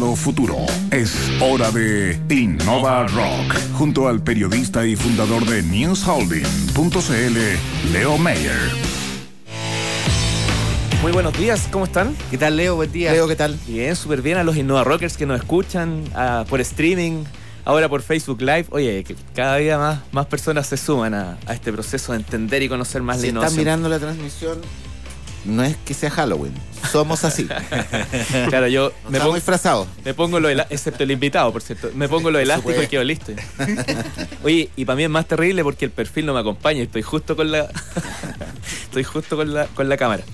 futuro. Es hora de Innova Rock, junto al periodista y fundador de newsholding.cl, Leo Mayer. Muy buenos días, ¿cómo están? ¿Qué tal, Leo? Buen día. Leo, ¿qué tal? Bien, súper bien. A los Innova Rockers que nos escuchan ah, por streaming, ahora por Facebook Live. Oye, que cada día más, más personas se suman a, este proceso de entender y conocer más si la innovación. están mirando la transmisión, no es que sea Halloween. Somos así. claro, yo me pongo disfrazado. Me pongo lo excepto el invitado, por cierto. Me pongo lo elástico y quedo listo. Oye, y para mí es más terrible porque el perfil no me acompaña estoy justo con la estoy justo con la con la cámara.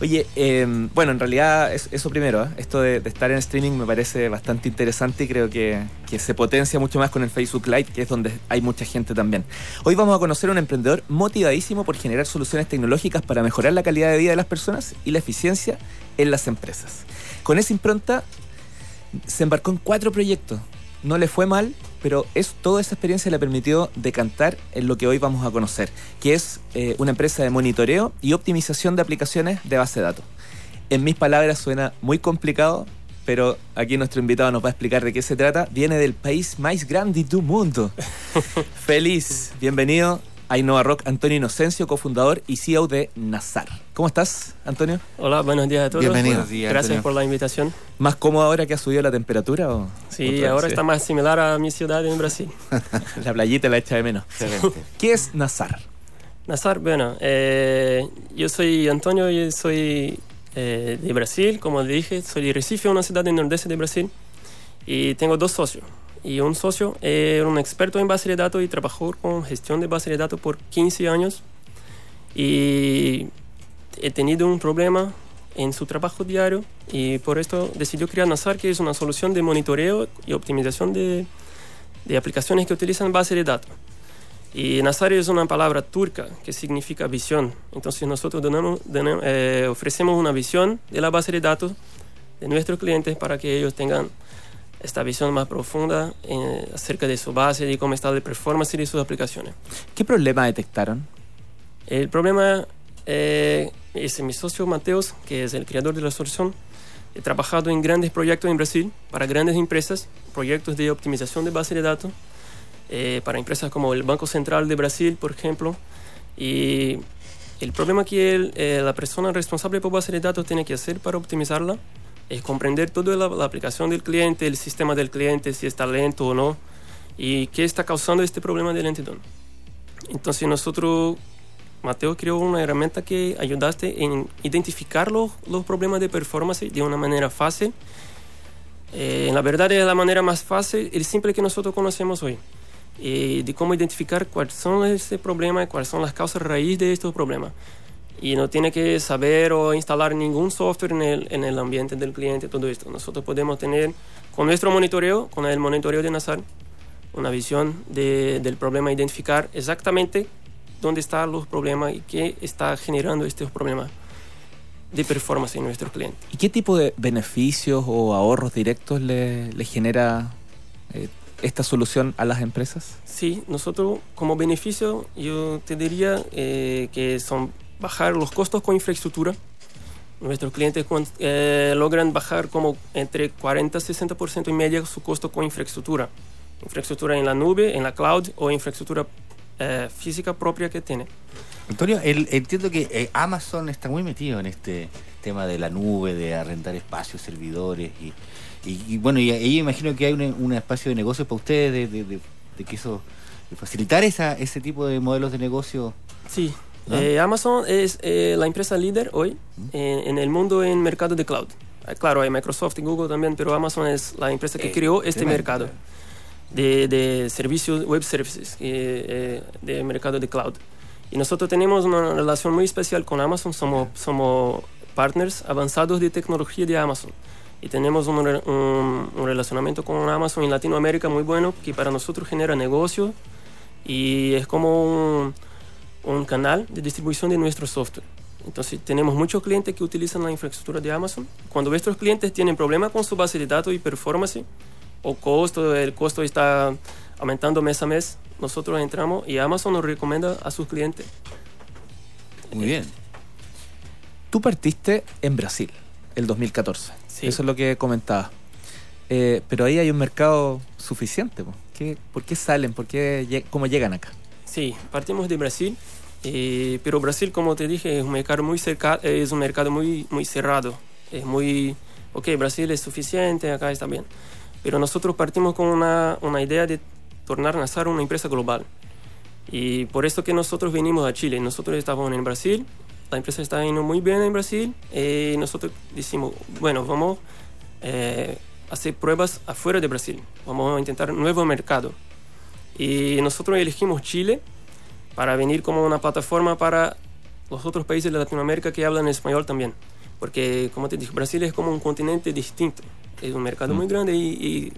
Oye, em, bueno, en realidad eso primero, ¿eh? esto de, estar en streaming me parece bastante interesante y creo que, se potencia mucho más con el Facebook Live, que es donde hay mucha gente también. Hoy vamos a conocer a un emprendedor motivadísimo por generar soluciones tecnológicas para mejorar la calidad de vida de las personas y la eficiencia en las empresas. Con esa impronta se embarcó en cuatro proyectos. No le fue mal, pero es, toda esa experiencia le permitió decantar en lo que hoy vamos a conocer, que es eh, una empresa de monitoreo y optimización de aplicaciones de base de datos. En mis palabras suena muy complicado, pero aquí nuestro invitado nos va a explicar de qué se trata. Viene del país más grande del mundo. Feliz, bienvenido a Innova Rock, Antonio Inocencio, cofundador y CEO de Nazar. ¿Cómo estás, Antonio? Hola, buenos días a todos. Bienvenido. Gracias por la invitación. ¿Más cómodo ahora que ha subido la temperatura? O sí, ahora está más similar a mi ciudad en Brasil. la playita la echa de menos. ¿Qué es Nazar? Nazar, bueno, eh, yo soy Antonio, y soy eh, de Brasil, como dije, soy de Recife, una ciudad del nordeste de Brasil, y tengo dos socios y un socio era un experto en base de datos y trabajó con gestión de base de datos por 15 años y he tenido un problema en su trabajo diario y por esto decidió crear Nazar, que es una solución de monitoreo y optimización de, de aplicaciones que utilizan base de datos. Y Nazar es una palabra turca que significa visión. Entonces nosotros eh, ofrecemos una visión de la base de datos de nuestros clientes para que ellos tengan esta visión más profunda eh, acerca de su base y cómo está la performance de sus aplicaciones. ¿Qué problema detectaron? El problema eh, es mi socio Mateos, que es el creador de la solución. He trabajado en grandes proyectos en Brasil para grandes empresas, proyectos de optimización de base de datos, eh, para empresas como el Banco Central de Brasil, por ejemplo. Y el problema que eh, la persona responsable por base de datos tiene que hacer para optimizarla es comprender toda la, aplicación del cliente, el sistema del cliente, si está lento o no, y qué está causando este problema de lentitud. Entonces nosotros, Mateo creó una herramienta que ayudaste en identificar los, los problemas de performance de una manera fácil. Eh, la verdad es la manera más fácil y simple que nosotros conocemos hoy. Eh, de cómo identificar cuáles son este problema y cuáles son las causas raíz de estos problemas y no tiene que saber o instalar ningún software en el, en el ambiente del cliente, todo esto. Nosotros podemos tener con nuestro monitoreo, con el monitoreo de Nazar, una visión de, del problema, identificar exactamente dónde están los problemas y qué está generando estos problemas de performance en nuestro cliente. ¿Y qué tipo de beneficios o ahorros directos le, le genera eh, esta solución a las empresas? Sí, nosotros como beneficio yo te diría eh, que son bajar los costos con infraestructura. Nuestros clientes eh, logran bajar como entre 40 y 60% y media su costo con infraestructura. Infraestructura en la nube, en la cloud o infraestructura eh, física propia que tiene. Antonio, entiendo que eh, Amazon está muy metido en este tema de la nube, de arrendar espacios, servidores y, bueno, y ahí imagino que hay un, espacio de negocio para ustedes, de, de, que eso, de facilitar esa, ese tipo de modelos de negocio. Sí, eh, Amazon es eh, la empresa líder hoy en, el mundo en mercado de cloud. Eh, claro, hay Microsoft y Google también, pero Amazon es la empresa que creó este mercado de, de, servicios, web services, de mercado de cloud. Y nosotros tenemos una relación muy especial con Amazon, somos, somos partners avanzados de tecnología de Amazon. Y tenemos un, un, un relacionamiento con Amazon en Latinoamérica muy bueno, que para nosotros genera negocio y es como un canal de distribución de nuestro software. Entonces tenemos muchos clientes que utilizan la infraestructura de Amazon. Cuando nuestros clientes tienen problemas con su base de datos y performance o costo, el costo está aumentando mes a mes, nosotros entramos y Amazon nos recomienda a sus clientes. Muy bien. Tú partiste en Brasil el 2014. Eso es lo que comentaba. Eh, pero ahí hay un mercado suficiente. ¿Por qué salen? ¿Por qué, ¿Cómo llegan acá? Sí, partimos de Brasil, eh, pero Brasil, como te dije, es un mercado muy, cerca, es un mercado muy, muy cerrado. Es muy, ok, Brasil es suficiente, acá está bien. Pero nosotros partimos con una, una idea de tornar a nacer una empresa global. Y por eso que nosotros venimos a Chile. Nosotros estábamos en Brasil, la empresa está yendo muy bien en Brasil, y nosotros decimos, bueno, vamos eh, a hacer pruebas afuera de Brasil, vamos a intentar un nuevo mercado. Y nosotros elegimos Chile para venir como una plataforma para los otros países de Latinoamérica que hablan español también. Porque, como te dije, Brasil es como un continente distinto. Es un mercado muy mm. grande y,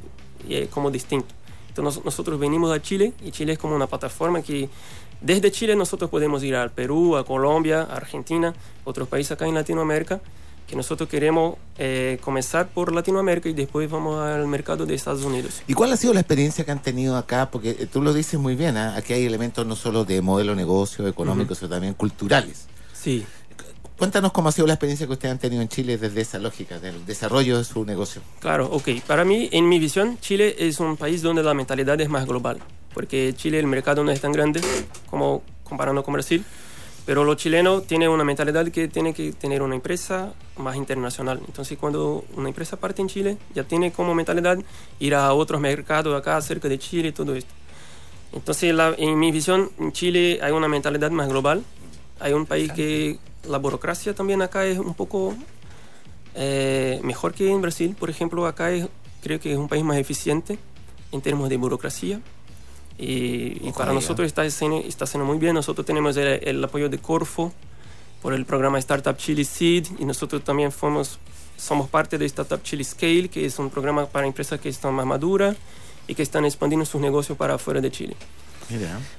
y, es como distinto. Entonces nosotros venimos a Chile y Chile es como una plataforma que desde Chile nosotros podemos ir al Perú, a Colombia, a Argentina, otros países acá en Latinoamérica, que nosotros queremos eh, comenzar por Latinoamérica y después vamos al mercado de Estados Unidos. ¿Y cuál ha sido la experiencia que han tenido acá? Porque eh, tú lo dices muy bien, ¿eh? aquí hay elementos no solo de modelo de negocio, económico, sino también culturales. Sí. Cuéntanos cómo ha sido la experiencia que ustedes han tenido en Chile desde esa lógica, del desarrollo de su negocio. Claro, ok. Para mí, en mi visión, Chile es un país donde la mentalidad es más global, porque Chile el mercado no es tan grande como comparando con Brasil, pero los chilenos tienen una mentalidad que tiene que tener una empresa más internacional. Entonces, cuando una empresa parte en Chile, ya tiene como mentalidad ir a otros mercados acá cerca de Chile y todo esto. Entonces, en mi visión, en Chile hay una mentalidad más global. Hay un país que la burocracia también acá es un poco eh, mejor que en Brasil. Por ejemplo, acá es, creo que es un país más eficiente en términos de burocracia. Y, para nosotros está, está siendo muy bien. Nosotros tenemos el, apoyo de Corfo por el programa Startup Chile Seed y nosotros también somos, somos parte de Startup Chile Scale, que es un programa para empresas que están más maduras y que están expandiendo sus negocios para afuera de Chile.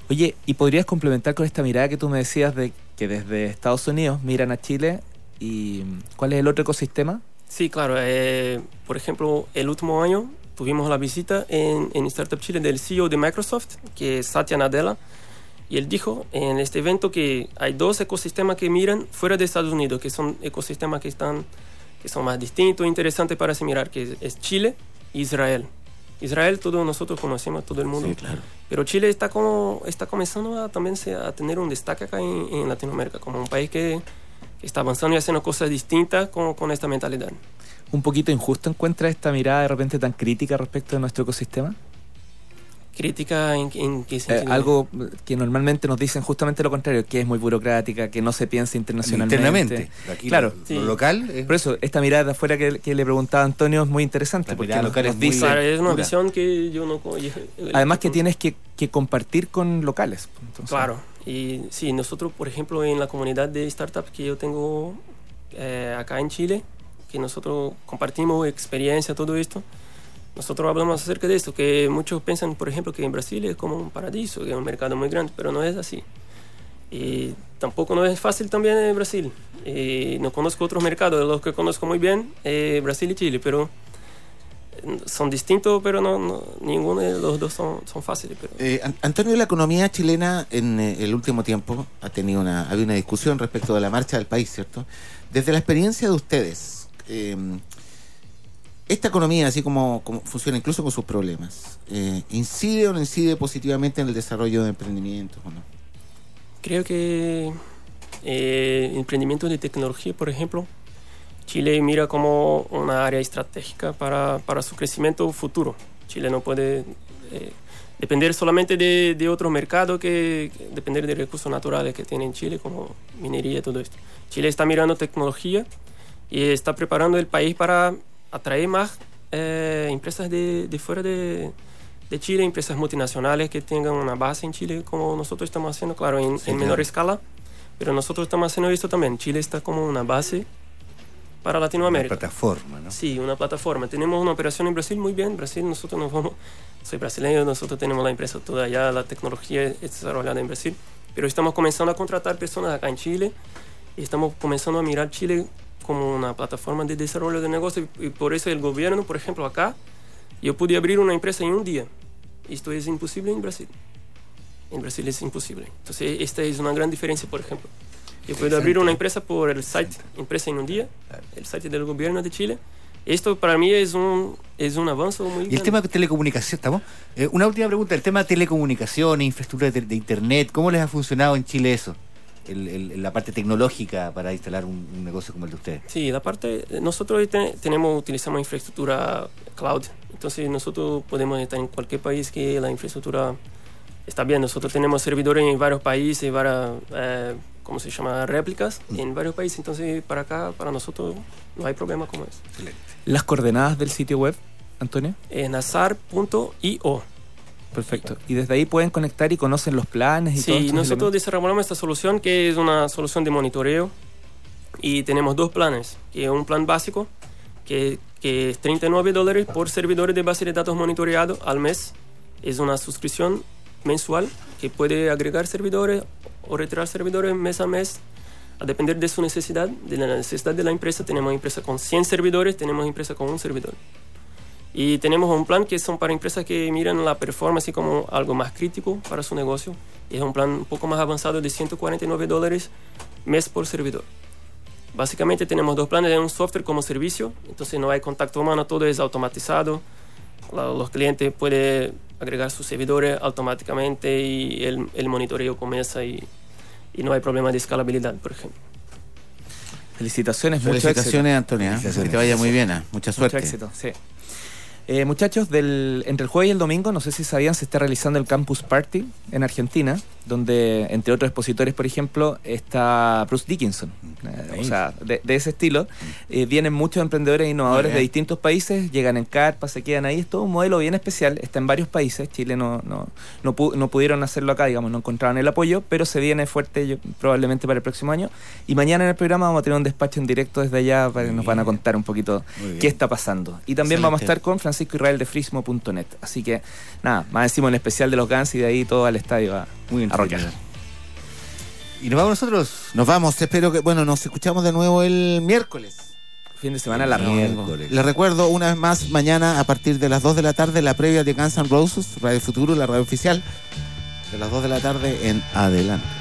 Oye, ¿y podrías complementar con esta mirada que tú me decías de que desde Estados Unidos miran a Chile y cuál es el otro ecosistema? Sí, claro. Eh, por ejemplo, el último año tuvimos la visita en, en, Startup Chile del CEO de Microsoft, que es Satya Nadella, y él dijo en este evento que hay dos ecosistemas que miran fuera de Estados Unidos, que son ecosistemas que, están, que son más distintos e interesantes para se mirar, que es Chile e Israel. Israel todos nosotros conocemos, todo el mundo. Sí, claro. Pero Chile está, como, está comenzando a, también a tener un destaque acá en, Latinoamérica, como un país que, está avanzando y haciendo cosas distintas con, con esta mentalidad. ¿Un poquito injusto encuentra esta mirada de repente tan crítica respecto de nuestro ecosistema? ¿Crítica en, qué eh, sentido? algo que normalmente nos dicen justamente lo contrario, que es muy burocrática, que no se piensa internacionalmente. Internamente. claro. Lo, local. Por eso, esta mirada de afuera que, le preguntaba Antonio es muy interesante. porque nos, dice, es una visión que yo no. Además, que tienes que, compartir con locales. Claro. Y sí, nosotros, por ejemplo, en la comunidad de startups que yo tengo eh, acá en Chile, que nosotros compartimos experiencia, todo esto nosotros hablamos acerca de esto, que muchos piensan, por ejemplo, que en Brasil es como un paraíso, que es un mercado muy grande, pero no es así. Y tampoco no es fácil también en Brasil. Y no conozco otros mercados, los que conozco muy bien, eh, Brasil y Chile, pero son distintos, pero no, ninguno de los dos son, son fáciles. Pero... Eh, Antonio, la economía chilena en eh, el último tiempo ha tenido una, ha habido una discusión respecto de la marcha del país, ¿cierto? Desde la experiencia de ustedes, eh, esta economía, así como, funciona incluso con sus problemas, eh, ¿incide o no incide positivamente en el desarrollo de emprendimientos o no? Creo que eh, emprendimiento de tecnología, por ejemplo, Chile mira como una área estratégica para, para su crecimiento futuro. Chile no puede eh, depender solamente de, de otro mercado que, que, depender de recursos naturales que tiene en Chile, como minería y todo esto. Chile está mirando tecnología y está preparando el país para atraer más eh, empresas de, de fuera de, de, Chile, empresas multinacionales que tengan una base en Chile, como nosotros estamos haciendo, claro, en, en menor escala, pero nosotros estamos haciendo esto también. Chile está como una base para Latinoamérica. Una plataforma, ¿no? Sí, una plataforma. Tenemos una operación en Brasil muy bien. Brasil, nosotros nos vamos, soy brasileño, nosotros tenemos la empresa toda allá, la tecnología es desarrollada en Brasil, pero estamos comenzando a contratar personas acá en Chile y estamos comenzando a mirar Chile como una plataforma de desarrollo de negocio y por eso el gobierno, por ejemplo, acá, yo pude abrir una empresa en un día. Esto es imposible en Brasil. En Brasil es imposible. Entonces, esta es una gran diferencia, por ejemplo. Yo puedo abrir una empresa por el site, empresa en un día, el site del gobierno de Chile, Esto para mí es un, es un avance muy Y el tema de telecomunicación, ¿estamos? Eh, una última pregunta, el tema de telecomunicación, infraestructura de, de Internet, ¿cómo les ha funcionado en Chile eso? El- el- la parte tecnológica para instalar un, un negocio como el de ustedes. Sí, la parte, nosotros hoy te- tenemos, utilizamos infraestructura cloud, entonces nosotros podemos estar en cualquier país que la infraestructura está bien. Nosotros tenemos servidores en varios países, varias, eh, ¿cómo se llama? Réplicas en varios países, entonces para acá, para nosotros no hay problema como es. Las coordenadas del sitio web, Antonio. Es nazar.io. Perfecto. Y desde ahí pueden conectar y conocen los planes y todo. Sí, nosotros desarrollamos esta solución que es una solución de monitoreo y tenemos dos planes, que es un plan básico que, que es 39 dólares por servidores de base de datos monitoreado al mes. Es una suscripción mensual que puede agregar servidores o retirar servidores mes a mes a depender de su necesidad, de la necesidad de la empresa. Tenemos empresa con 100 servidores, tenemos empresa con un servidor. Y tenemos un plan que son para empresas que miran la performance como algo más crítico para su negocio. Y es un plan un poco más avanzado de 149 dólares mes por servidor. Básicamente tenemos dos planes de un software como servicio, entonces no hay contacto humano, todo es automatizado. Los clientes pueden agregar sus servidores automáticamente y el, el monitoreo comienza y, y no hay problema de escalabilidad, por ejemplo. Felicitaciones, mucho éxito. Felicitaciones, Antonia. ¿eh? Que Felicitaciones. te vaya muy bien. ¿eh? Mucha Mucho suerte. éxito, sí. Eh, muchachos, del, entre el jueves y el domingo, no sé si sabían, se está realizando el Campus Party en Argentina, donde, entre otros expositores, por ejemplo, está Bruce Dickinson. Eh, o sea, de, de ese estilo. Eh, vienen muchos emprendedores e innovadores de distintos países, llegan en carpa, se quedan ahí. Es todo un modelo bien especial. Está en varios países. Chile no, no, no, pu- no pudieron hacerlo acá, digamos, no encontraron el apoyo, pero se viene fuerte yo- probablemente para el próximo año. Y mañana en el programa vamos a tener un despacho en directo desde allá para que nos van a contar un poquito qué está pasando. Y también vamos a estar con Francisco Israel de Frismo.net. Así que nada, más decimos en especial de los Guns y de ahí todo al estadio a, Muy a rockear. entretenido. ¿Y nos vamos nosotros? Nos vamos. Espero que, bueno, nos escuchamos de nuevo el miércoles. Fin de semana largo. Miércoles. Les recuerdo una vez más, mañana a partir de las 2 de la tarde, la previa de Guns N' Roses, Radio Futuro, la radio oficial, de las 2 de la tarde en adelante.